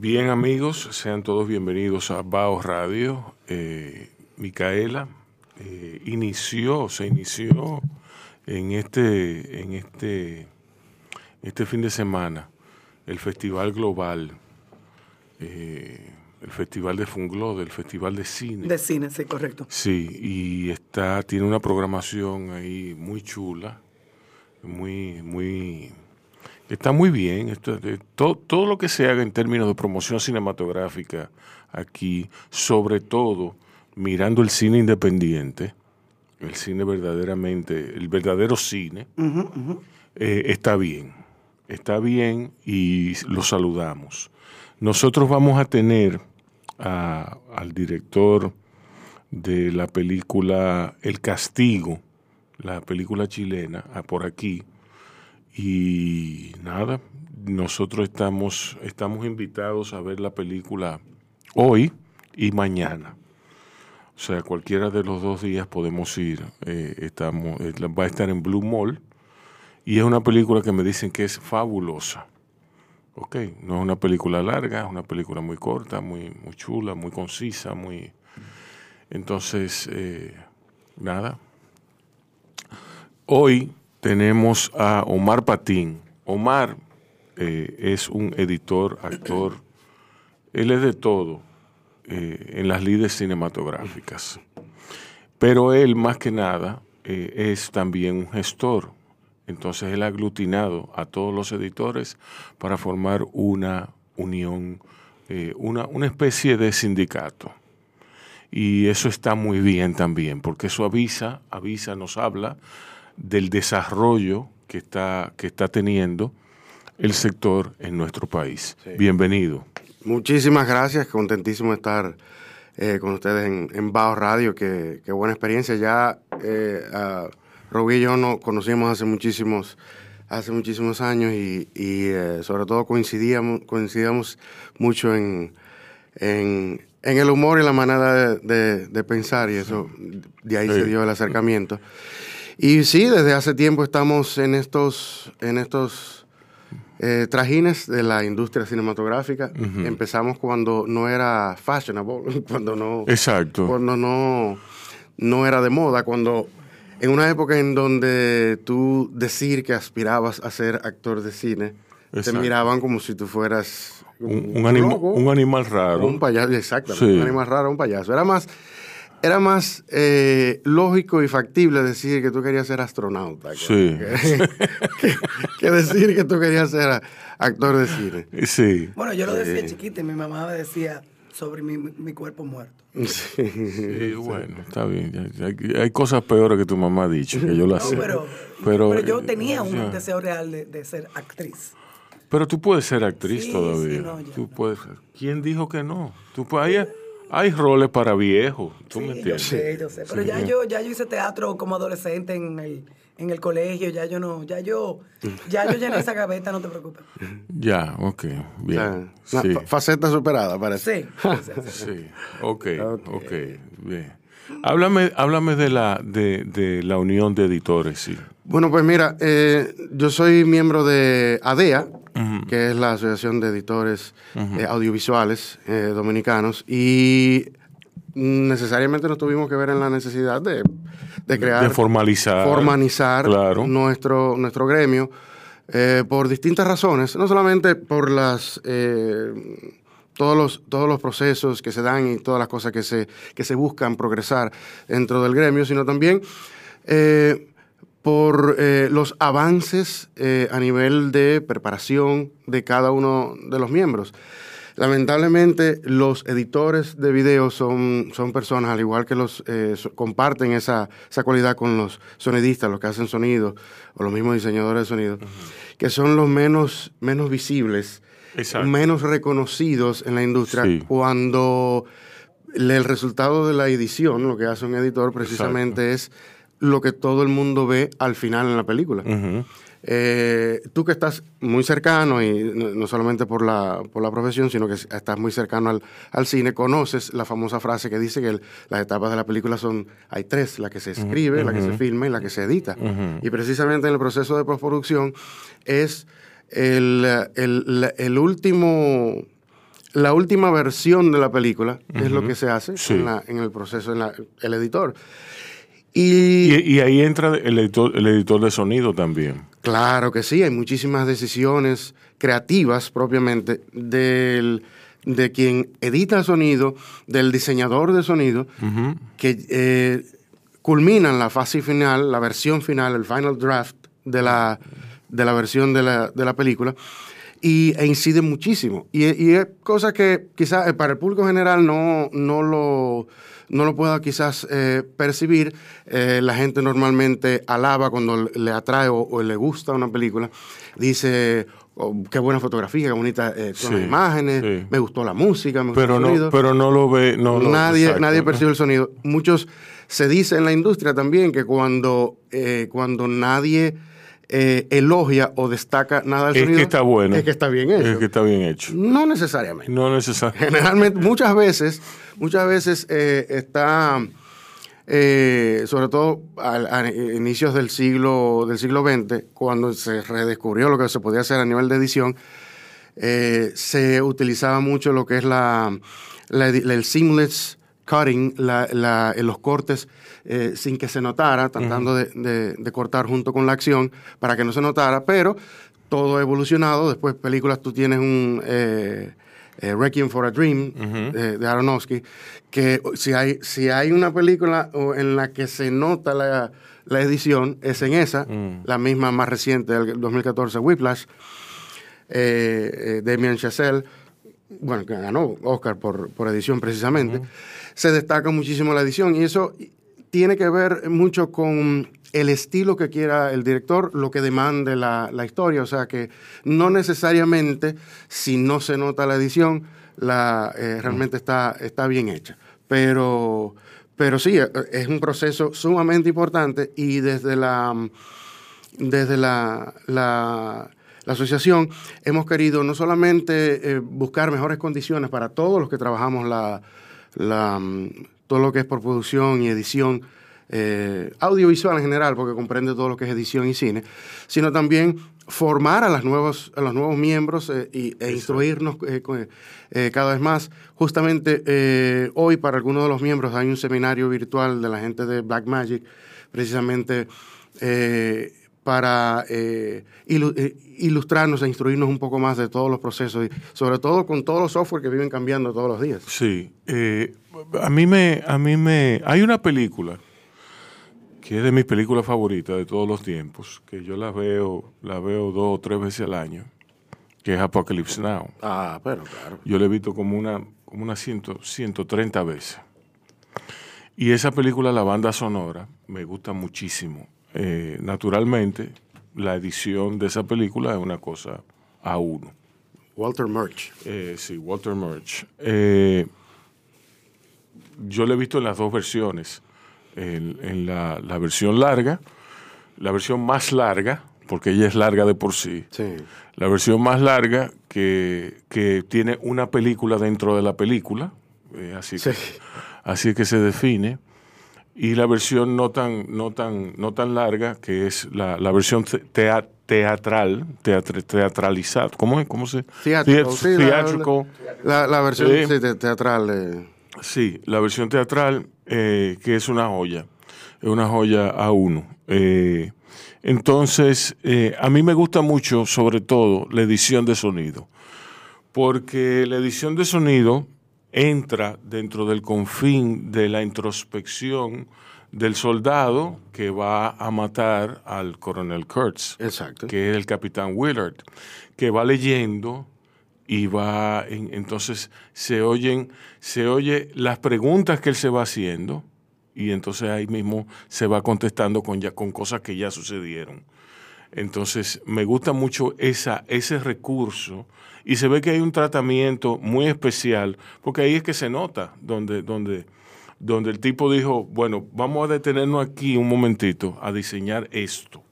Bien amigos, sean todos bienvenidos a Bao Radio. Eh, Micaela eh, inició, se inició en este, en este, este fin de semana el Festival Global eh, el Festival de Funglo, el Festival de Cine. De cine, sí, correcto. Sí, y está, tiene una programación ahí muy chula, muy, muy, está muy bien. Esto, todo, todo lo que se haga en términos de promoción cinematográfica aquí, sobre todo mirando el cine independiente, el cine verdaderamente, el verdadero cine, eh, está bien, está bien y lo saludamos. Nosotros vamos a tener a- al director de la película El Castigo, la película chilena, a por aquí. Y nada, nosotros estamos, estamos invitados a ver la película hoy y mañana. O sea, cualquiera de los dos días podemos ir. eh, estamos, eh, va a estar en Blue Mall. Y es una película que me dicen que es fabulosa. Ok, no es una película larga, es una película muy corta, muy, muy chula, muy concisa, muy... Entonces, eh, nada. Hoy tenemos a Omar Patín. Omar eh, es un editor, actor, él es de todo eh, en las lides cinematográficas. Pero él, más que nada, eh, es también un gestor. Entonces él ha aglutinado a todos los editores para formar una unión, una, una especie de sindicato. Y eso está muy bien también, porque eso avisa, avisa, nos habla del desarrollo que está, que está teniendo el sector en nuestro país. Bienvenido. Muchísimas gracias, contentísimo de estar eh, con ustedes en, en Radio, qué, qué buena experiencia. Ya eh, a Rubí y yo nos conocimos hace muchísimos, hace muchísimos años y, y, eh, sobre todo coincidíamos, coincidíamos mucho en, en, en el humor y la manera de, de- de pensar y eso, de ahí se dio el acercamiento. Y sí, desde hace tiempo estamos en estos, en estos eh, trajines de la industria cinematográfica. Empezamos cuando no era fashionable, cuando no, Exacto. cuando no, no era de moda, cuando en una época en donde tú decir que aspirabas a ser actor de cine, Exacto. te miraban como si tú fueras Un, un anima- un animal raro. un payaso, exactamente, Sí. un animal raro, un payaso. Era más, era más eh, lógico y factible decir que tú querías ser astronauta que, Sí. que- que- que decir que tú querías ser actor de cine. Sí. Bueno, yo lo decía Sí. chiquita y mi mamá me decía sobre mi, mi cuerpo muerto. Sí, bueno, está bien. Hay, hay cosas peores que tu mamá ha dicho, que yo las No, sé. pero, pero, pero yo eh, tenía un ya. deseo real de, de ser actriz. Pero tú puedes ser actriz Sí, todavía. sí, no, ya. tú puedes ser. ¿Quién dijo que no? Tú, puedes- hay, roles para viejos, ¿tú me Sí, yo entiendes? sé, yo sé. Pero Sí. ya yo, ya yo hice teatro como adolescente en el, en el colegio, ya yo no, ya yo, ya yo llené esa gaveta, no te preocupes. Ya, ok, O bien. sea, Sí, una fa- faceta superada, parece. Sí. sí, ok, ok, bien. Háblame, háblame de la, de, de la unión de editores, sí. Bueno, pues mira, eh, yo soy miembro de ADEA, que es la Asociación de Editores eh, Audiovisuales eh, Dominicanos, y necesariamente nos tuvimos que ver en la necesidad de, de crear... De formalizar. Formalizar Claro. nuestro, nuestro gremio eh, por distintas razones, no solamente por las... todos los, todos los procesos que se dan y todas las cosas que se, que se buscan progresar dentro del gremio, sino también eh, por eh, los avances eh, a nivel de preparación de cada uno de los miembros. Lamentablemente, los editores de video son, son personas, al igual que los eh, so- comparten esa, esa cualidad con los sonidistas, los que hacen sonido, o los mismos diseñadores de sonido, que son los menos, menos visibles, Exacto. menos reconocidos en la industria Sí. cuando el resultado de la edición, lo que hace un editor precisamente es lo que todo el mundo ve al final en la película. Eh, tú que estás muy cercano, y no, solamente por la, por la profesión, sino que estás muy cercano al, al cine, conoces la famosa frase que dice que el- las etapas de la película son, hay tres, la que se escribe, la que se filma y la que se edita. Y precisamente en el proceso de postproducción es el, el- el último... La última versión de la película es lo que se hace Sí. en, la- en el proceso, en la- el editor. Y, Y, y ahí entra el editor, el editor de sonido también. Claro que sí, hay muchísimas decisiones creativas propiamente del, de quien edita el sonido, del diseñador de sonido, que eh, culminan la fase final, la versión final, el final draft de la, de la versión de la, de la película. Y, e incide muchísimo. Y, y es cosa que quizás para el público general no, no lo no lo pueda quizás eh, percibir. Eh, la gente normalmente alaba cuando le atrae o, o le gusta una película. Dice, oh, qué buena fotografía, qué bonita eh, son las imágenes, sí. me gustó la música, me gustó Pero el no, sonido. pero no lo ve. No nadie, nadie percibe el sonido. Muchos se dice en la industria también que cuando, eh, cuando nadie eh, elogia o destaca nada del Es sonido, que está bueno. es que está bien hecho. Es que está bien hecho. No necesariamente. No necesariamente. Generalmente, muchas veces, muchas veces eh, está, eh, sobre todo a, inicios del siglo, del siglo XX, cuando se redescubrió lo que se podía hacer a nivel de edición, se utilizaba mucho lo que es la, la el seamless cutting, la- la- eh, los cortes eh, sin que se notara, tratando de, de- de cortar junto con la acción para que no se notara, pero todo ha evolucionado. Después, películas, tú tienes un eh, eh, Requiem for a Dream de Aronofsky, que si hay, si hay una película en la que se nota la, la edición, es en esa, la misma más reciente del 2014, Whiplash eh, eh, Damien Chazelle, bueno, que ganó Oscar por, por edición precisamente, se destaca muchísimo la edición. Y eso tiene que ver mucho con el estilo que quiera el director, lo que demande la, la historia, o sea que no necesariamente si no se nota la edición, la, eh, realmente está, está bien hecha, pero, pero sí, eh, es un proceso sumamente importante y desde la desde la, la- la asociación hemos querido no solamente eh, buscar mejores condiciones para todos los que trabajamos la, la, mm, todo lo que es por producción y edición eh, audiovisual en general, porque comprende todo lo que es edición y cine, sino también formar a, las nuevos, a los nuevos miembros eh, y, e instruirnos eh, cada vez más. Justamente hoy para algunos de los miembros hay un seminario virtual de la gente de Blackmagic, precisamente eh, para eh, eh, ilustrarnos e instruirnos un poco más de todos los procesos, y sobre todo con todos los software que viven cambiando todos los días. Sí. eh, a mí me, a mí me. Hay una película que es de mis películas favoritas de todos los tiempos, que yo la veo, la veo dos o tres veces al año, que es Apocalypse Now. Ah, pero claro. Yo la he visto como una, como unas 100, 130 veces. Y esa película, la banda sonora, me gusta muchísimo. Eh, naturalmente, la edición de esa película es una cosa a uno. Walter Murch. Eh, sí, Walter Murch. Eh, yo lo he visto en las dos versiones. En, en la, la versión larga, la versión más larga, porque ella es larga de por sí. Sí. La versión más larga que, que tiene una película dentro de la película, así, Sí. que, así que se define. Y la versión no tan, no tan, no tan larga, que es la, la versión te- tea- teatral, teatralizada. ¿Cómo es? ¿Cómo se? Theat- sí, la- theatrical. La, la versión Sí. sí, te- teatral. eh, Sí, la versión teatral, eh, que es una joya, es una joya a uno. Eh, entonces, eh, a mí me gusta mucho, sobre todo, la edición de sonido, porque la edición de sonido entra dentro del confín de la introspección del soldado que va a matar al coronel Kurtz exacto. que es el capitán Willard, que va leyendo y va, en- entonces se oyen, se oye las preguntas que él se va haciendo y entonces ahí mismo se va contestando con, ya, con cosas que ya sucedieron. Entonces me gusta mucho esa, ese recurso y se ve que hay un tratamiento muy especial, porque ahí es que se nota, donde, donde, donde el tipo dijo, bueno, vamos a detenernos aquí un momentito a diseñar esto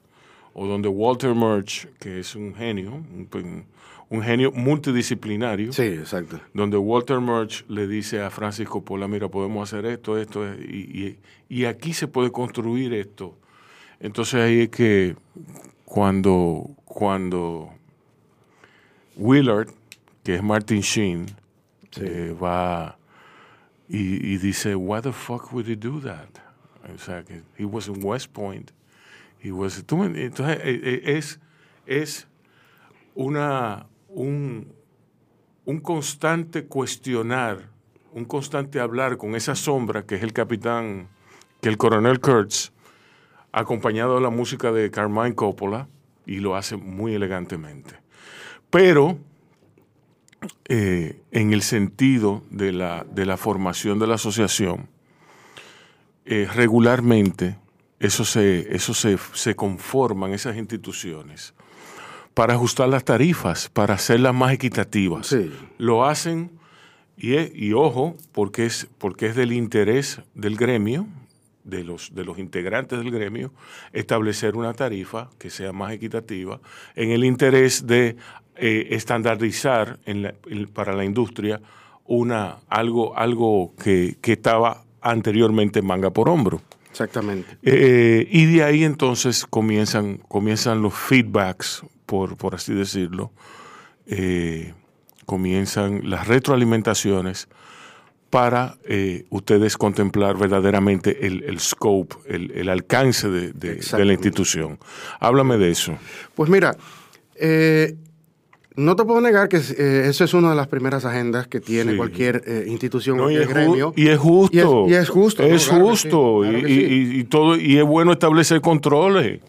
o donde Walter Murch, que es un genio, un, un genio multidisciplinario, Sí, exacto. donde Walter Murch le dice a Francis Coppola, mira, podemos hacer esto, esto, y, y- y aquí se puede construir esto. Entonces ahí es que cuando, cuando Willard, que es Martin Sheen, eh, va y, y dice, why the fuck would he do that? O sea, que he was in West Point. He was, tú entonces eh, eh, es, es una, un, un constante cuestionar, un constante hablar con esa sombra que es el capitán, que el coronel Kurtz, acompañado de la música de Carmine Coppola, y lo hace muy elegantemente. Pero eh, en el sentido de la, de la formación de la asociación, eh, regularmente eso se, eso se, se conforman, esas instituciones, para ajustar las tarifas, para hacerlas más equitativas. Sí. Lo hacen, y, es- y ojo, porque es, porque es del interés del gremio, de los, de los integrantes del gremio, establecer una tarifa que sea más equitativa, en el interés de eh, estandarizar en la- en- para la industria una, algo, algo que, que estaba anteriormente manga por hombro. Exactamente. Eh, y de ahí entonces comienzan, comienzan los feedbacks, por, por así decirlo, eh, comienzan las retroalimentaciones para eh, ustedes contemplar verdaderamente el, el scope, el, el alcance de, de- de la institución. Háblame de eso. Pues mira, eh, no te puedo negar que eh, eso es una de las primeras agendas que tiene Sí. cualquier eh, institución, No, cualquier gremio. y es justo. Y es, y es justo. ¿no? Es Claro justo. sí, claro y, que sí. y- y todo, y es bueno establecer controles.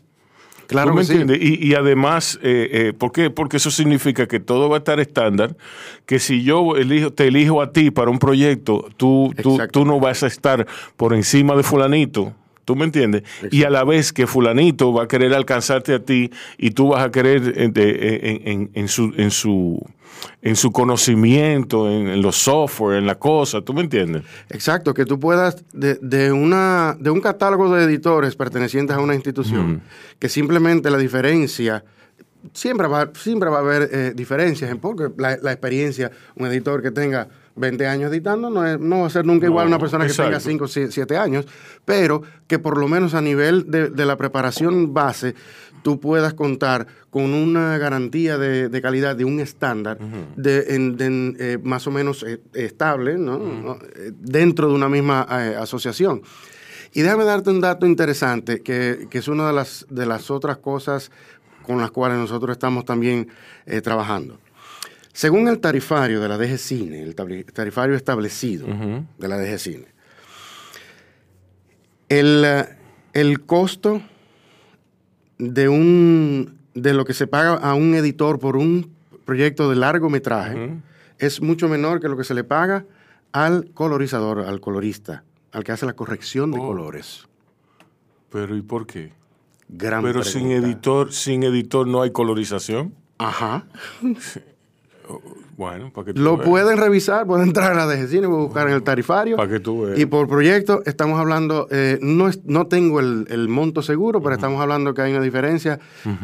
Claro ¿Tú me sí. entiendes? Y, y además, eh, eh, ¿por qué? Porque eso significa que todo va a estar estándar, que si yo elijo, te elijo a ti para un proyecto, tú, tú, tú no vas a estar por encima de fulanito. ¿Tú me entiendes? Y a la vez que fulanito va a querer alcanzarte a ti y tú vas a querer eh, de- en, en- en su, en, su, en su conocimiento, en, los software, en la cosa, ¿tú me entiendes? Exacto, que tú puedas, de, de una, de un catálogo de editores pertenecientes a una institución, que simplemente la diferencia, siempre va, siempre va a haber eh, diferencias, en porque la, la experiencia, un editor que tenga 20 años editando no, es- no va a ser nunca igual a una persona que tenga exacto. 5 o 7 años, pero que por lo menos a nivel de, de la preparación base, tú puedas contar con una garantía de, de calidad, de un estándar, de, en- de- en, eh, más o menos eh, estable, ¿no? Eh, dentro de una misma eh, asociación. Y déjame darte un dato interesante, que, que es una de las, de las otras cosas con las cuales nosotros estamos también trabajando. Según el tarifario de la DG Cine, el tarifario establecido de la DG Cine, el, eh, el costo de un de lo que se paga a un editor por un proyecto de largometraje es mucho menor que lo que se le paga al colorizador, al colorista, al que hace la corrección de Oh. colores. Pero ¿y por qué? Gran Pero sin editor, sin editor no hay colorización. Ajá. Bueno, para que tú Lo veas. pueden revisar, pueden entrar a la de Cine, buscar en el tarifario. Para que tú veas. Y por proyecto estamos hablando, eh, no, es- no tengo el, el monto seguro, pero estamos hablando que hay una diferencia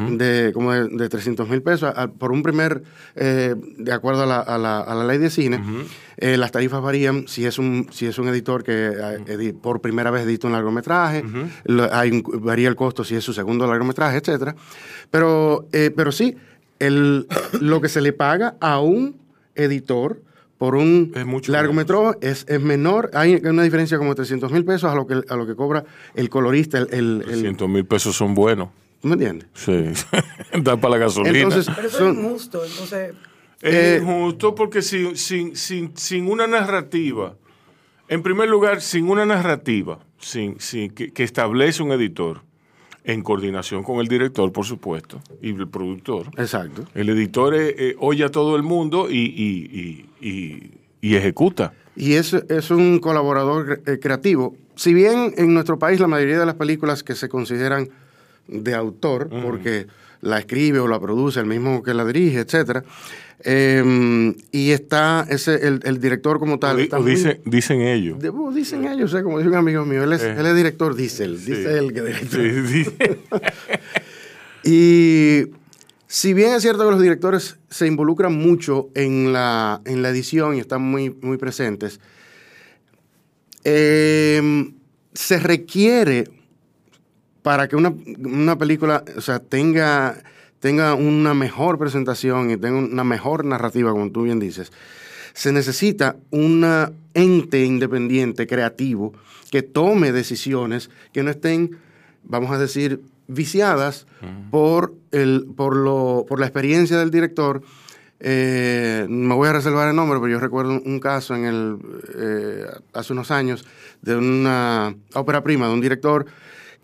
de como de, de 300 mil pesos. A- por un primer, eh, de acuerdo a la, a la- a la ley de cine, eh, las tarifas varían si es un, si es un editor que por primera vez edita un largometraje, lo- hay un- varía el costo si es su segundo largometraje, etcétera. Pero, eh, pero sí, el, lo que se le paga a un editor por un Es mucho largometraje es, es menor, hay una diferencia como 300 mil pesos a lo que a lo que cobra el colorista, el, el, el- 300 mil pesos son buenos. ¿tú ¿me entiendes? Sí. da para la gasolina. Entonces, Pero eso son- es injusto. Entonces, Es Eh, injusto porque sin, sin, sin, sin una narrativa, en primer lugar, sin una narrativa sin, sin, que, que establece un editor, en coordinación con el director, por supuesto, y el productor. Exacto. El editor eh, oye a todo el mundo y, y- y- y- y ejecuta. Y es, es un colaborador eh, creativo. Si bien en nuestro país la mayoría de las películas que se consideran de autor, porque la escribe o la produce el mismo que la dirige, etcétera, eh, y está ese el, el director como tal. O, di- está o muy- dicen, ellos. de- uh, dicen ellos, eh, como dice un amigo mío, él es, Eh. él es director, dice él, dice él que es director. Sí, sí. Y si bien es cierto que los directores se involucran mucho en la, en la edición y están muy, muy presentes, eh, se requiere para que una, una película o sea, tenga, tenga una mejor presentación y tenga una mejor narrativa, como tú bien dices, se necesita un ente independiente, creativo, que tome decisiones que no estén, vamos a decir, viciadas por, el, por, lo, por la experiencia del director. Eh, me voy a reservar el nombre, pero yo recuerdo un, un caso en el, eh, hace unos años de una ópera prima de un director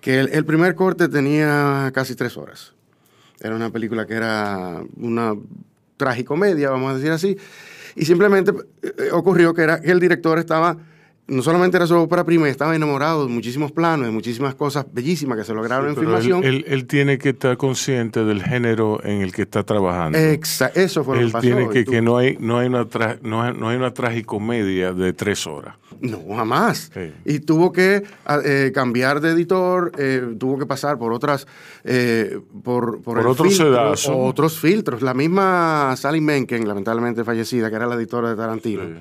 que el, el primer corte tenía casi tres horas. Era una película que era una tragicomedia, vamos a decir así. Y simplemente eh, ocurrió que, era, que el director estaba, no solamente era su ópera prima, estaba enamorado de muchísimos planos, de muchísimas cosas bellísimas que se lograron en él, filmación. él- él tiene que estar consciente del género en el que está trabajando. Exa- eso fue lo él que pasó. tiene que, que no hay, no hay una tra- no hay, no hay una tragicomedia de tres horas. No, jamás. Sí. Y tuvo que a- eh, cambiar de editor, eh, tuvo que pasar por otras, eh, por, Por el otro filtro, sedazo. otros filtros. La misma Sally Menken, lamentablemente fallecida, que era la editora de Tarantino. Sí.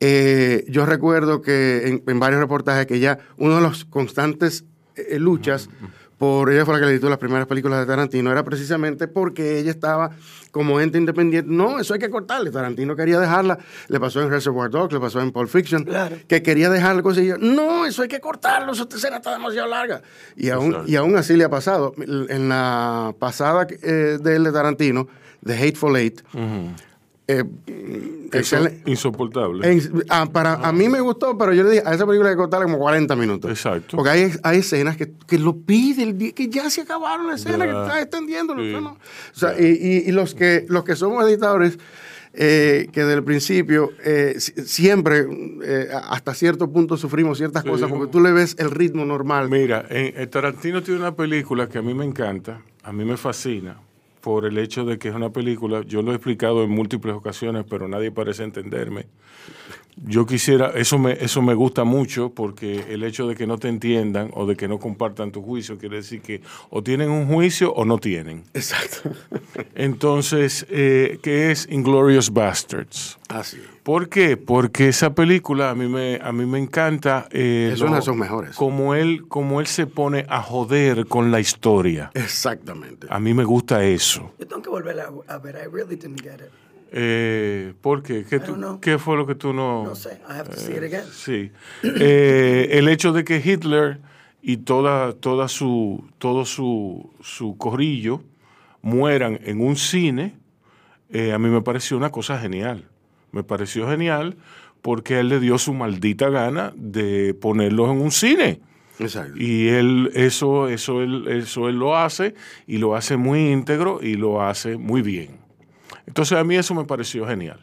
Eh, yo recuerdo que en, en varios reportajes que ella, uno de los constantes eh, luchas por, ella fue la que le editó las primeras películas de Tarantino, era precisamente porque ella estaba como ente independiente. No, eso hay que cortarle. Tarantino quería dejarla. Le pasó en Reservoir Dogs, le pasó en Pulp Fiction, Claro. que quería dejar la cosa y ella, no, eso hay que cortarlo, esa escena está demasiado larga. Y aún, y aún así le ha pasado. En la pasada eh, de Tarantino, The Hateful Eight, eh, excel- insoportable. en- ah, para, a mí me gustó, pero yo le dije, a esa película hay que cortarle como 40 minutos. Exacto. Porque hay, hay escenas que, que lo pide, el di- que ya se acabaron la escena, Ya. que está extendiéndolo. Sí. ¿no? O sea, y, y- y los, que, los que somos editores, eh, que desde el principio eh, si- siempre, eh, hasta cierto punto, sufrimos ciertas cosas, porque tú le ves el ritmo normal. Mira, en, en Tarantino tiene una película que a mí me encanta, a mí me fascina, por el hecho de que es una película, yo lo he explicado en múltiples ocasiones, pero nadie parece entenderme. Yo quisiera, eso me, eso me gusta mucho porque el hecho de que no te entiendan o de que no compartan tu juicio quiere decir que o tienen un juicio o no tienen. Exacto. Entonces, eh, ¿qué es Inglorious Bastards? Así. ¿Por qué? Porque esa película a mí me, a mí me encanta. eh, Es una de sus mejores. Como él, como él se pone a joder con la historia. Exactamente. A mí me gusta eso. yo tengo que volver a, a ver. I really didn't get it. Eh, ¿Por qué? ¿Qué, tú- qué fue lo que tú no...? No sé. I have to see it again. Sí. Eh, el hecho de que Hitler y toda, toda su, todo su, su corrillo mueran en un cine, eh, a mí me pareció una cosa genial. Me pareció genial porque a él le dio su maldita gana de ponerlos en un cine. Exacto. Y él, eso, eso, él, eso él lo hace y lo hace muy íntegro y lo hace muy bien. Entonces a mí eso me pareció genial.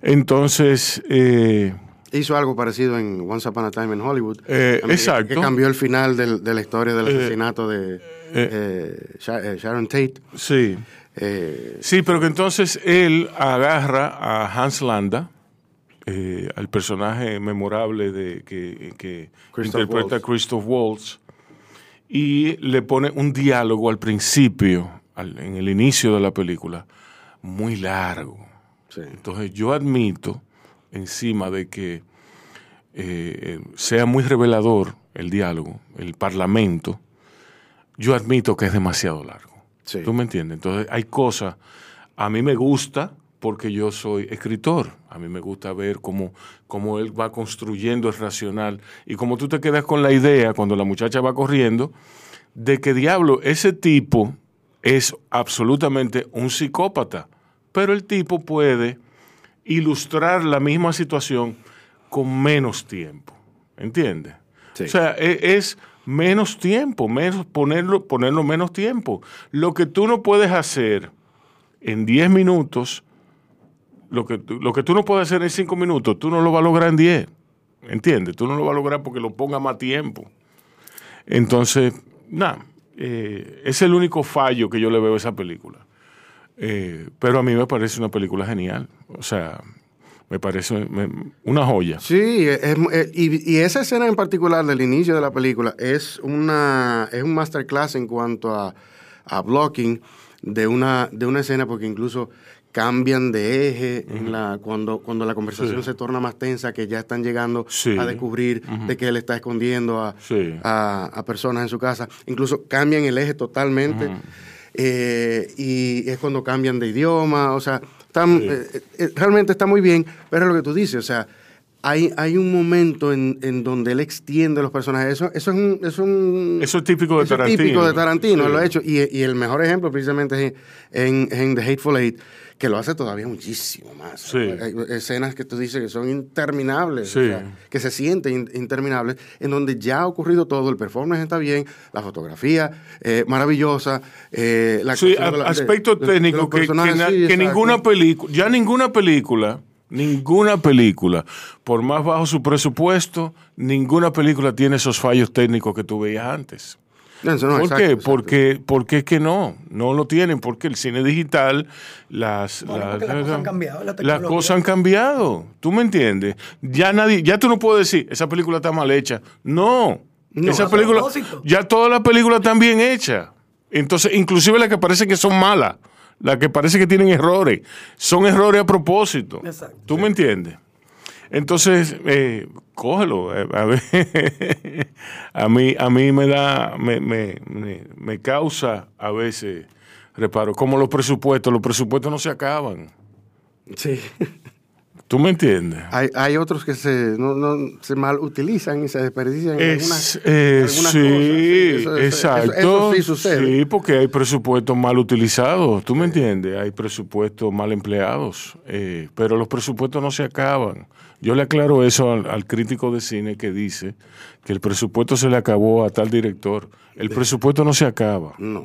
Entonces, eh, Hizo algo parecido en Once Upon a Time in Hollywood. Eh, exacto. Que cambió el final del- de la historia del Eh, asesinato de eh, eh, Sharon Tate. sí, Sí, pero que entonces él agarra a Hans Landa, eh, al personaje memorable de que, que interpreta Waltz. Christoph Waltz, y le pone un diálogo al principio, al- en el inicio de la película, muy largo. sí. Entonces yo admito, encima de que eh, sea muy revelador el diálogo, el parlamento, yo admito que es demasiado largo. Sí. ¿Tú me entiendes? Entonces hay cosas, a mí me gusta porque yo soy escritor, a mí me gusta ver cómo, cómo él va construyendo el racional y como tú te quedas con la idea cuando la muchacha va corriendo, de que diablo, ese tipo es absolutamente un psicópata, pero el tipo puede ilustrar la misma situación con menos tiempo, ¿entiendes? Sí. O sea, e- es menos tiempo, menos, ponerlo, ponerlo menos tiempo. Lo que tú no puedes hacer en 10 minutos, lo que, tú- lo que tú no puedes hacer en 5 minutos, tú no lo vas a lograr en 10. ¿Entiendes? Tú no lo vas a lograr porque lo ponga más tiempo. Entonces, nada, eh, es el único fallo que yo le veo a esa película. Eh, pero a mí me parece una película genial. O sea, me parece me- una joya. Sí, es- es- y, y esa escena en particular del inicio de la película es una es un masterclass en cuanto a, a blocking de una de una escena porque incluso cambian de eje en la cuando cuando la conversación Sí. se torna más tensa que ya están llegando Sí. a descubrir de que él está escondiendo a, Sí. a, a personas en su casa incluso cambian el eje totalmente eh, y es cuando cambian de idioma o sea están, Sí. eh, eh, realmente está muy bien, pero es lo que tú dices, o sea, hay, hay un momento en, en donde él extiende los personajes. Eso, eso es un... Eso es, un- Eso es típico de eso es Tarantino. típico de Tarantino, Sí. lo ha hecho. Y, y el mejor ejemplo precisamente es en, en The Hateful Eight, que lo hace todavía muchísimo más. Sí. Hay escenas que tú dices que son interminables, o Sí. sea, que se sienten in- interminables, en donde ya ha ocurrido todo, el performance está bien, la fotografía eh, maravillosa, eh, la Sí, de la- aspecto de- técnico que, na- ninguna película, ya ninguna película, ninguna película, por más bajo su presupuesto, ninguna película tiene esos fallos técnicos que tú veías antes. No, eso no, ¿Por exacto, qué? exacto. Porque, porque es que no, no lo tienen, porque el cine digital, las, Bueno, las- cosas han cambiado, la las cosas han cambiado. ¿Tú me entiendes? Ya nadie, ya tú no puedes decir, esa película está mal hecha. No, No, esa película, ya todas las películas están bien hechas. Entonces, inclusive las que parece que son malas, las que parece que tienen errores, son errores a propósito. Exacto. ¿Tú me entiendes? Entonces, eh, cógelo. eh, a, ver, a mí, a mí me da, me, me, me, me causa a veces reparo. Como los presupuestos, los presupuestos no se acaban. Sí. ¿Tú me entiendes? Hay, hay otros que se, no, no, se mal utilizan y se desperdician en algunas, eh, algunas sí, cosas. Eso- eso- exacto. Eso, eso sí sucede. Sí, porque hay presupuestos mal utilizados, ¿tú me entiendes? Hay presupuestos mal empleados, eh, pero los presupuestos no se acaban. Yo le aclaro eso al, al crítico de cine que dice que el presupuesto se le acabó a tal director. El presupuesto no se acaba. No.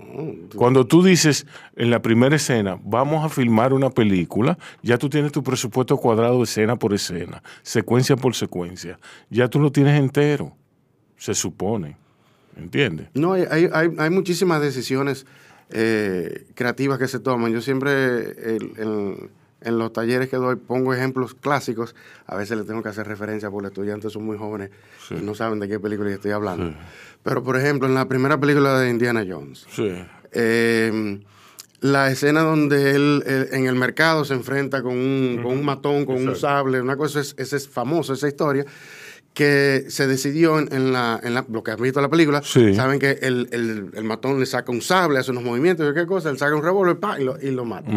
Cuando tú dices en la primera escena, vamos a filmar una película, ya tú tienes tu presupuesto cuadrado escena por escena, secuencia por secuencia. Ya tú lo tienes entero, se supone. ¿Entiendes? No, hay, hay, hay, muchísimas decisiones eh, creativas que se toman. Yo siempre el- en, en los talleres que doy pongo ejemplos clásicos. A veces le tengo que hacer referencia porque los estudiantes son muy jóvenes y no saben de qué película estoy hablando. Pero, por ejemplo, en la primera película de Indiana Jones, Sí. eh, la escena donde él en el mercado se enfrenta con un, con un matón, con un sable, una cosa, es, esa es famosa esa historia, que se decidió en, en la, en la, lo que has visto la película, Sí. saben que el, el- el matón le saca un sable, hace unos movimientos, y qué cosa, él saca un revólver y, lo, y lo mata.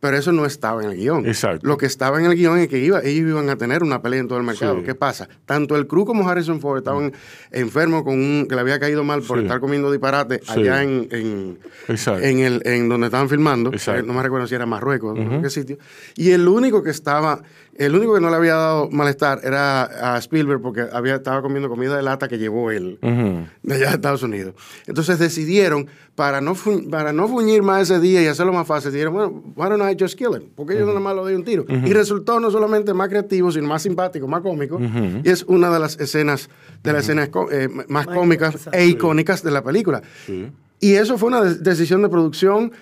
Pero eso no estaba en el guion. Exacto. Lo que estaba en el guion es que iba, ellos iban a tener una pelea en todo el mercado. Sí. ¿Qué pasa? Tanto el crew como Harrison Ford estaban enfermos con un, que le había caído mal por Sí. estar comiendo disparate allá en, en, en el en donde estaban filmando, no me recuerdo si era Marruecos, no sé qué sitio, y el único que estaba, el único que no le había dado malestar era a Spielberg porque había estaba comiendo comida de lata que llevó él de allá de Estados Unidos. Entonces decidieron, para no, fu- para no fuñir más ese día y hacerlo más fácil, dijeron, bueno, why don't I just kill him? Porque yo nada más le doy un tiro. Y resultó no solamente más creativo, sino más simpático, más cómico. Y es una de las escenas, de las escenas eh, más cómicas e icónicas de la película. Sí. Y eso fue una de- decisión de producción,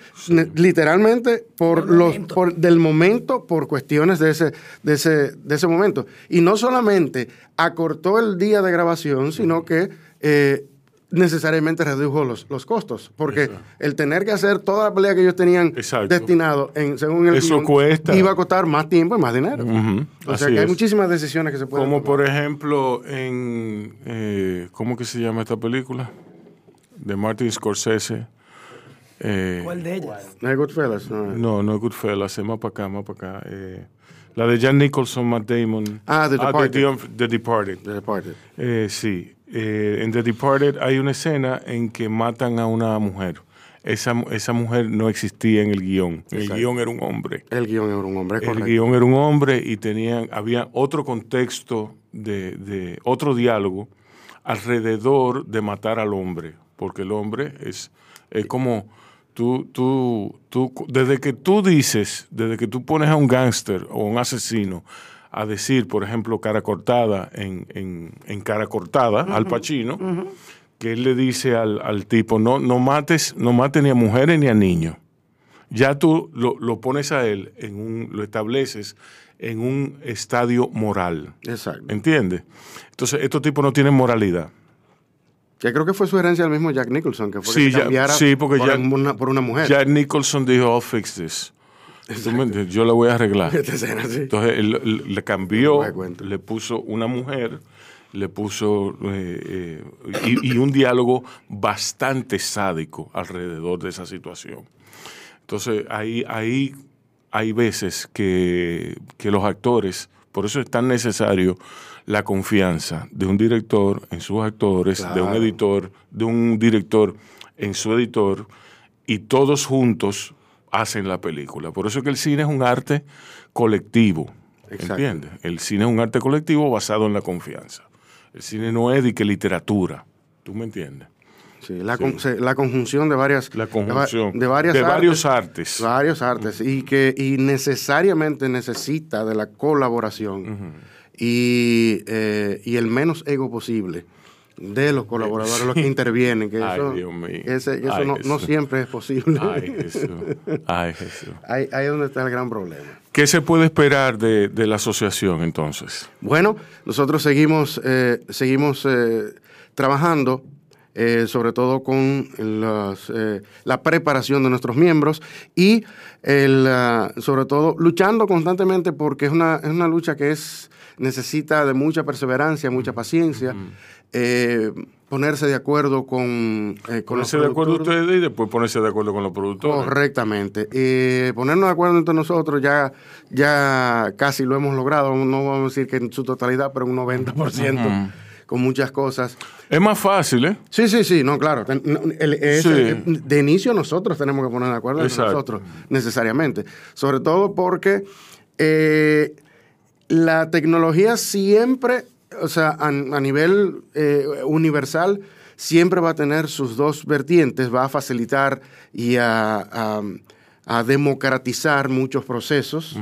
literalmente, por Del los, momento. por, del momento, por cuestiones de ese, de, ese, de ese momento. Y no solamente acortó el día de grabación, sino que eh, necesariamente redujo los, los costos. Porque Exacto. el tener que hacer toda la pelea que ellos tenían Exacto. destinado, en, según el Eso guion, cuesta. iba a costar más tiempo y más dinero. O sea que hay muchísimas decisiones que se pueden Como tomar. por ejemplo en, eh, ¿cómo que se llama esta película? De Martin Scorsese. Eh, ¿Cuál de ellas? No hay Goodfellas, no. no, no es Goodfellas, es más para acá, más para acá. Eh, la de Jan Nicholson, Matt Damon. Ah, The Departed. The, The- The Departed. The Departed. Eh, sí, Eh, en The Departed hay una escena en que matan a una mujer. Esa, mu- esa mujer no existía en el guion. El Exacto. guion era un hombre. El guion era un hombre, es El correcto. guion era un hombre y tenían, había otro contexto de, de otro diálogo alrededor de matar al hombre, porque el hombre es, es como tú, tú, tú, desde que tú dices, desde que tú pones a un gángster o un asesino a decir, por ejemplo, cara cortada en, en, en cara cortada al Pacino, que él le dice al, al tipo, no, no mates, no mates ni a mujeres ni a niños ya tú lo, lo pones a él, en un, lo estableces en un estadio moral. Exacto. ¿Entiendes? Entonces, estos tipos no tienen moralidad. Que creo que fue su herencia del mismo Jack Nicholson, que fue Sí, que se ya- cambiara sí, porque por, una, por una mujer. Jack Nicholson dijo, I'll fix this. Yo la voy a arreglar. Esta escena, sí. Entonces, él, le cambió, le puso una mujer, le puso eh, eh, y, y un diálogo bastante sádico alrededor de esa situación. Entonces, ahí, ahí hay veces que, que los actores, por eso es tan necesario la confianza de un director en sus actores, de un editor, de un director en su editor, y todos juntos hacen la película. Por eso es que el cine es un arte colectivo. Exacto. ¿Entiendes? El cine es un arte colectivo basado en la confianza. El cine no es de que literatura. ¿Tú me entiendes? Sí, la, con- se- la conjunción de varias... La de conjunción. De, varias De artes, varios artes. Varios artes. Y que y necesariamente necesita de la colaboración y, eh, y el menos ego posible de los colaboradores, los que intervienen. Que Ay, eso, Dios mío. que ese- que eso Ay, no, siempre es posible. Ay, Jesús. Ay, Jesús. ahí, ahí es donde está el gran problema. ¿Qué se puede esperar de, de la asociación entonces? Bueno, nosotros seguimos, eh, seguimos eh, trabajando, eh, sobre todo con las, eh, la preparación de nuestros miembros y el, ah, sobre todo luchando constantemente porque es una, es una lucha que es, necesita de mucha perseverancia, mucha paciencia. eh, ponerse de acuerdo con, eh, con los Ponerse de acuerdo ustedes y después ponerse de acuerdo con los productores. Correctamente. Ponernos de acuerdo entre nosotros ya, ya casi lo hemos logrado. No vamos a decir que en su totalidad, pero un 90% con muchas cosas. Es más fácil, ¿eh? Sí, sí, sí, no, claro. El- Sí. eh, De inicio nosotros tenemos que poner de acuerdo entre nosotros, necesariamente. Sobre todo porque eh, la tecnología siempre, o sea, a, a nivel eh, universal, siempre va a tener sus dos vertientes, va a facilitar y a, a- a democratizar muchos procesos,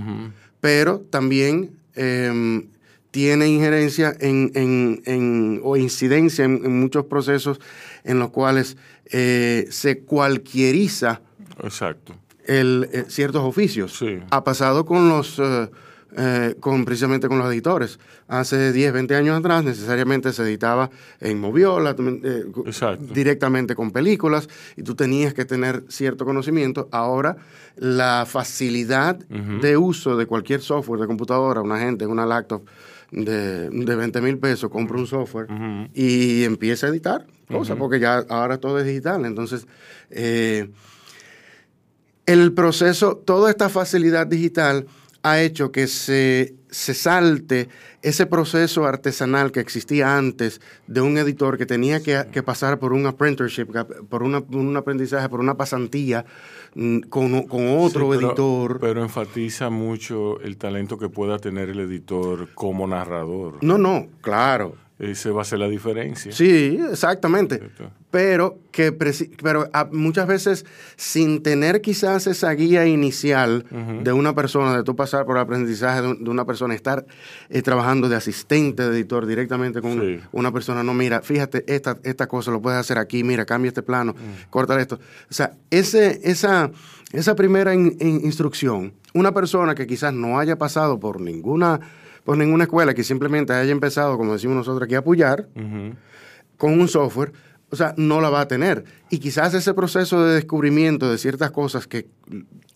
pero también em, tiene injerencia en, en- en- o incidencia en, en muchos procesos en los cuales eh, se cualquieriza Exacto. el, eh, ciertos oficios. Sí. Ha pasado con los, eh, eh, con, precisamente con los editores. Hace 10, 20 años atrás necesariamente se editaba en Moviola, eh, directamente con películas, y tú tenías que tener cierto conocimiento. Ahora, la facilidad de uso de cualquier software de computadora, una gente en una laptop de, de 20 mil pesos compra un software y empieza a editar cosas, porque ya ahora todo es digital. Entonces, eh, el proceso, toda esta facilidad digital ha hecho que se, se salte ese proceso artesanal que existía antes de un editor que tenía que, que pasar por un apprenticeship, por una- un aprendizaje, por una pasantía mm, con, con otro Sí, pero- editor. Pero enfatiza mucho el talento que pueda tener el editor como narrador. no, no, claro. Ese va a ser la diferencia. Sí, exactamente. Pero, que pero ah, muchas veces sin tener quizás esa guía inicial de una persona, de tu pasar por el aprendizaje de, un- de una persona, estar eh, trabajando de asistente de editor directamente con Sí. una persona, no, mira, fíjate, esta, esta cosa lo puedes hacer aquí, mira, cambia este plano, corta esto. O sea, ese, esa, esa primera in- in- instrucción, una persona que quizás no haya pasado por ninguna, por ninguna escuela, que simplemente haya empezado, como decimos nosotros aquí, a apoyar, con un software, o sea, no la va a tener. Y quizás ese proceso de descubrimiento de ciertas cosas que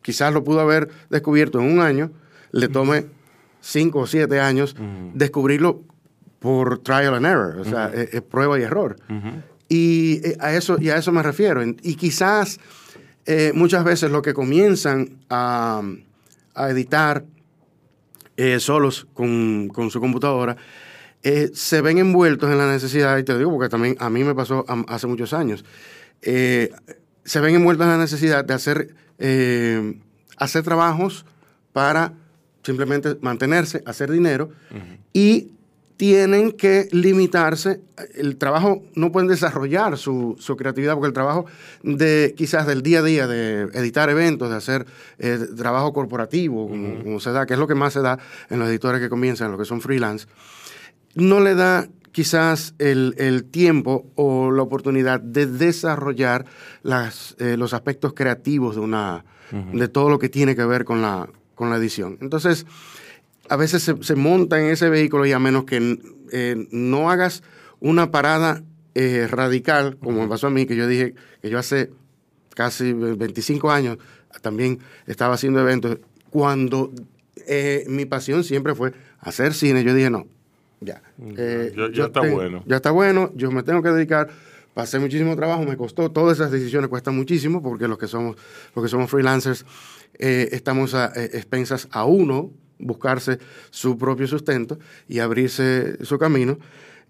quizás lo pudo haber descubierto en un año, le tome cinco o siete años descubrirlo por trial and error, o sea, es, es prueba y error. Y eh, a eso, y a eso me refiero. Y quizás eh, muchas veces lo que comienzan a, a editar eh, solos con, con su computadora, eh, se ven envueltos en la necesidad, y te digo porque también a mí me pasó hace muchos años, eh, se ven envueltos en la necesidad de hacer, hacer trabajos para simplemente mantenerse, hacer dinero, y tienen que limitarse, el trabajo, no pueden desarrollar su, su creatividad, porque el trabajo de quizás del día a día, de editar eventos, de hacer eh, trabajo corporativo, como, como se da, que es lo que más se da en los editores que comienzan, los que son freelance, no le da quizás el, el tiempo o la oportunidad de desarrollar las, eh, los aspectos creativos de, una, de todo lo que tiene que ver con la, con la edición. Entonces, a veces se, se monta en ese vehículo y a menos que eh, no hagas una parada eh, radical, como me pasó a mí, que yo dije que yo hace casi 25 años también estaba haciendo eventos, cuando eh, mi pasión siempre fue hacer cine, yo dije, no, ya. Ya- está tengo- bueno. Ya está bueno, yo me tengo que dedicar, pasé muchísimo trabajo, me costó, todas esas decisiones cuestan muchísimo, porque los que somos, los que somos freelancers estamos a expensas a uno buscarse su propio sustento y abrirse su camino.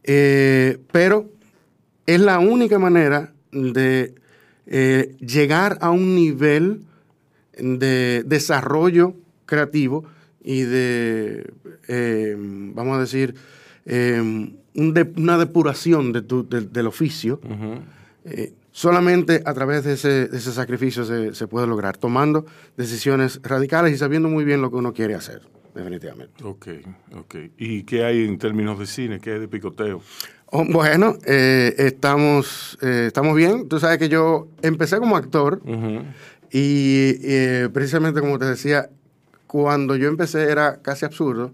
Eh, pero es la única manera de eh, llegar a un nivel de desarrollo creativo y de, eh, vamos a decir, eh, un de- una depuración de tu- de- del oficio. Solamente a través de ese, de ese sacrificio se, se puede lograr, tomando decisiones radicales y sabiendo muy bien lo que uno quiere hacer, definitivamente. Ok, ok. ¿Y qué hay en términos de cine? ¿Qué hay de picoteo? Oh, bueno, eh, estamos, eh, estamos bien. Tú sabes que yo empecé como actor y eh, precisamente como te decía, cuando yo empecé era casi absurdo.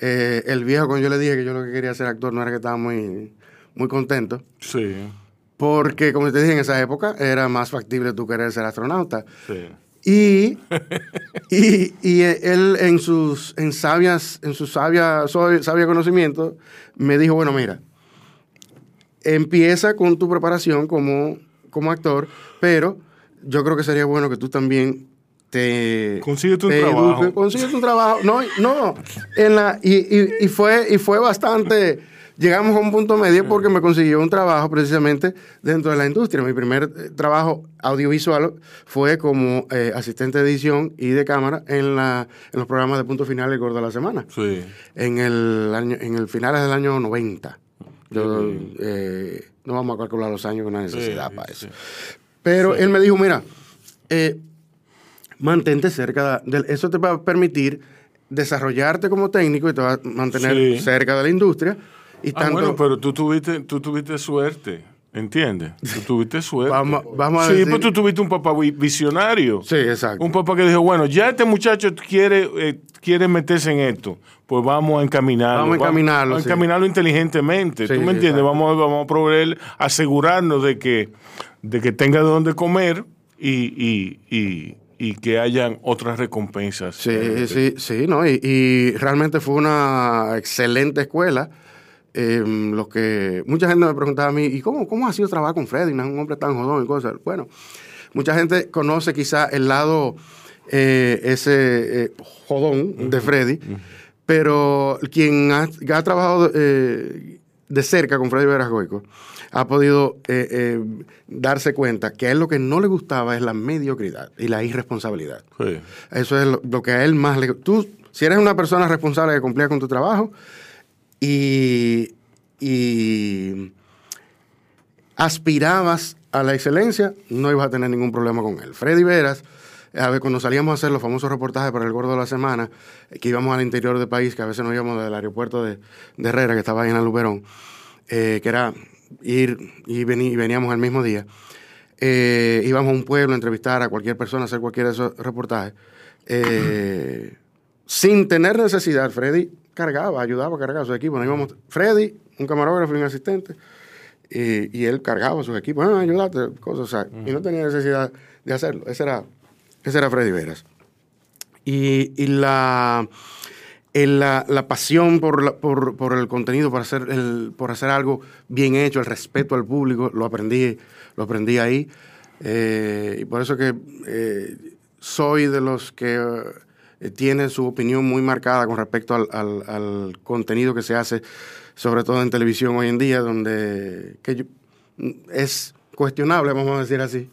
Eh, el viejo, cuando yo le dije que yo lo que quería ser actor, no era que estaba muy, muy contento. Sí, Porque, como te dije, en esa época era más factible tú querer ser astronauta. sí. Y, y, y él en sus en sabias, en su sabia, sabio conocimiento, me dijo, bueno, mira, empieza con tu preparación como, como actor, pero yo creo que sería bueno que tú también te... Consíguete un te trabajo. consíguete un trabajo. No, no. En la, y, y- y fue, y fue bastante... Llegamos a un punto medio porque me consiguió un trabajo precisamente dentro de la industria. Mi primer eh, trabajo audiovisual fue como eh, asistente de edición y de cámara en, la, en los programas de Punto Final y Gordo de la Semana Sí. en el año, en el finales del año 90. Yo, eh, no vamos a calcular los años con una necesidad Sí, para eso. Pero él me dijo, mira, eh, mantente cerca de eso te va a permitir desarrollarte como técnico y te va a mantener cerca de la industria y Ah, bueno, pero tú tuviste, tú tuviste suerte, ¿entiendes? Tú tuviste suerte. Vamos- vamos a sí, decir- pues tú tuviste un papá vi- visionario. Sí, exacto. Un papá que dijo, bueno, ya este muchacho quiere, eh, quiere meterse en esto, pues vamos a encaminarlo. Vamos a encaminarlo, Vamos a encaminarlo inteligentemente. Sí, ¿Tú me entiendes? Vamos, vamos a proveer, asegurarnos de que, de que tenga de dónde comer y, y, y, y que hayan otras recompensas. Sí, sí, sí, ¿no? Y, y realmente fue una excelente escuela. Eh, los que mucha gente me preguntaba a mí, ¿y cómo, cómo ha sido trabajar con Freddy? No es un hombre tan jodón y cosas. Bueno, mucha gente conoce quizá el lado eh, ese eh, jodón de Freddy, pero quien ha, ha trabajado eh, de cerca con Freddy Veras Goico ha podido darse cuenta que a él lo que no le gustaba es la mediocridad y la irresponsabilidad. sí. Eso es lo, lo que a él más le... Tú, si eres una persona responsable que cumplía con tu trabajo y, aspirabas a la excelencia, no ibas a tener ningún problema con él. Freddy Veras, a ver, cuando salíamos a hacer los famosos reportajes para el Gordo de la Semana, que íbamos al interior del país, que a veces nos íbamos del aeropuerto de, Herrera, que estaba ahí en Aluberón, eh, que era ir y, veníamos el mismo día, eh, íbamos a un pueblo a entrevistar a cualquier persona, hacer cualquier de esos reportajes, eh, sin tener necesidad, Freddy cargaba, ayudaba a cargar a su equipo. Nos íbamos, Freddy, un camarógrafo y un asistente, y, y él cargaba a sus equipos, ah, ayúdate, cosas, o sea, y no tenía necesidad de hacerlo. Ese era, ese era Freddy Veras. Y, y la, la, la pasión por, la- por, por el contenido, por hacer, el, por hacer algo bien hecho, el respeto al público, lo aprendí, lo aprendí ahí. Eh, y por eso que eh, soy de los que eh, tienen su opinión muy marcada con respecto al, al- al contenido que se hace, sobre todo en televisión hoy en día, donde que yo- es cuestionable, vamos a decir así,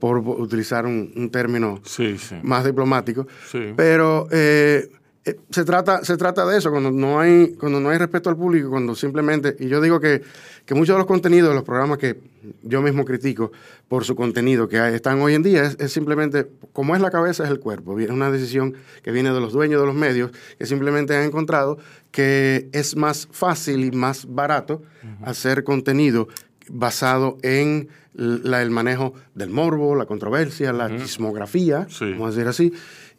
por utilizar un, un término Sí, sí. más diplomático. Sí. Pero eh, eh, se, trata, se trata de eso, cuando no, hay, cuando no hay respeto al público, cuando simplemente, y yo digo que, que muchos de los contenidos de los programas que yo mismo critico por su contenido que están hoy en día, es, es simplemente, como es la cabeza, es el cuerpo. Es una decisión que viene de los dueños de los medios, que simplemente han encontrado que es más fácil y más barato hacer contenido basado en la- el manejo del morbo, la controversia, la chismografía, Sí. vamos a decir así.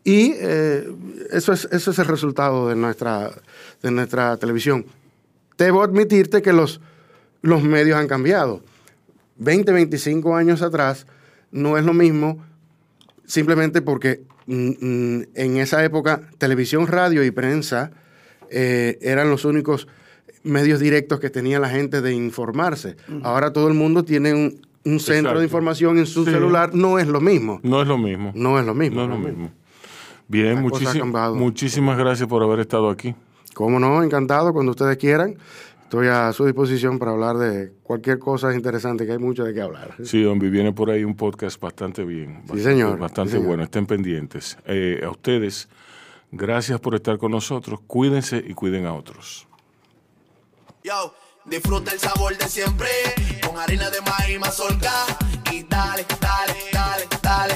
Y eh, eso, es, eso es el resultado de nuestra, de nuestra televisión. Debo admitirte que los, los medios han cambiado. 20, 25 años atrás no es lo mismo simplemente porque mm, mm, en esa época televisión, radio y prensa eh, eran los únicos medios directos que tenía la gente de informarse. Ahora todo el mundo tiene un, un centro Exacto. de información en su Sí. celular. No es lo mismo. No es lo mismo. No es lo mismo. No es lo mismo. Bien, La cosa ha muchísi- cambiado. muchísimas gracias por haber estado aquí. Cómo no, encantado cuando ustedes quieran. Estoy a su disposición para hablar de cualquier cosa interesante, que hay mucho de qué hablar. Sí, Dombi, viene por ahí un podcast bastante bien. Bastante, señor. Bastante Sí, señor. bueno. Estén pendientes. Eh, a ustedes, gracias por estar con nosotros. Cuídense y cuiden a otros. Yo, disfruta el sabor de siempre con harina de maíz mazorca y dale, dale, dale, dale.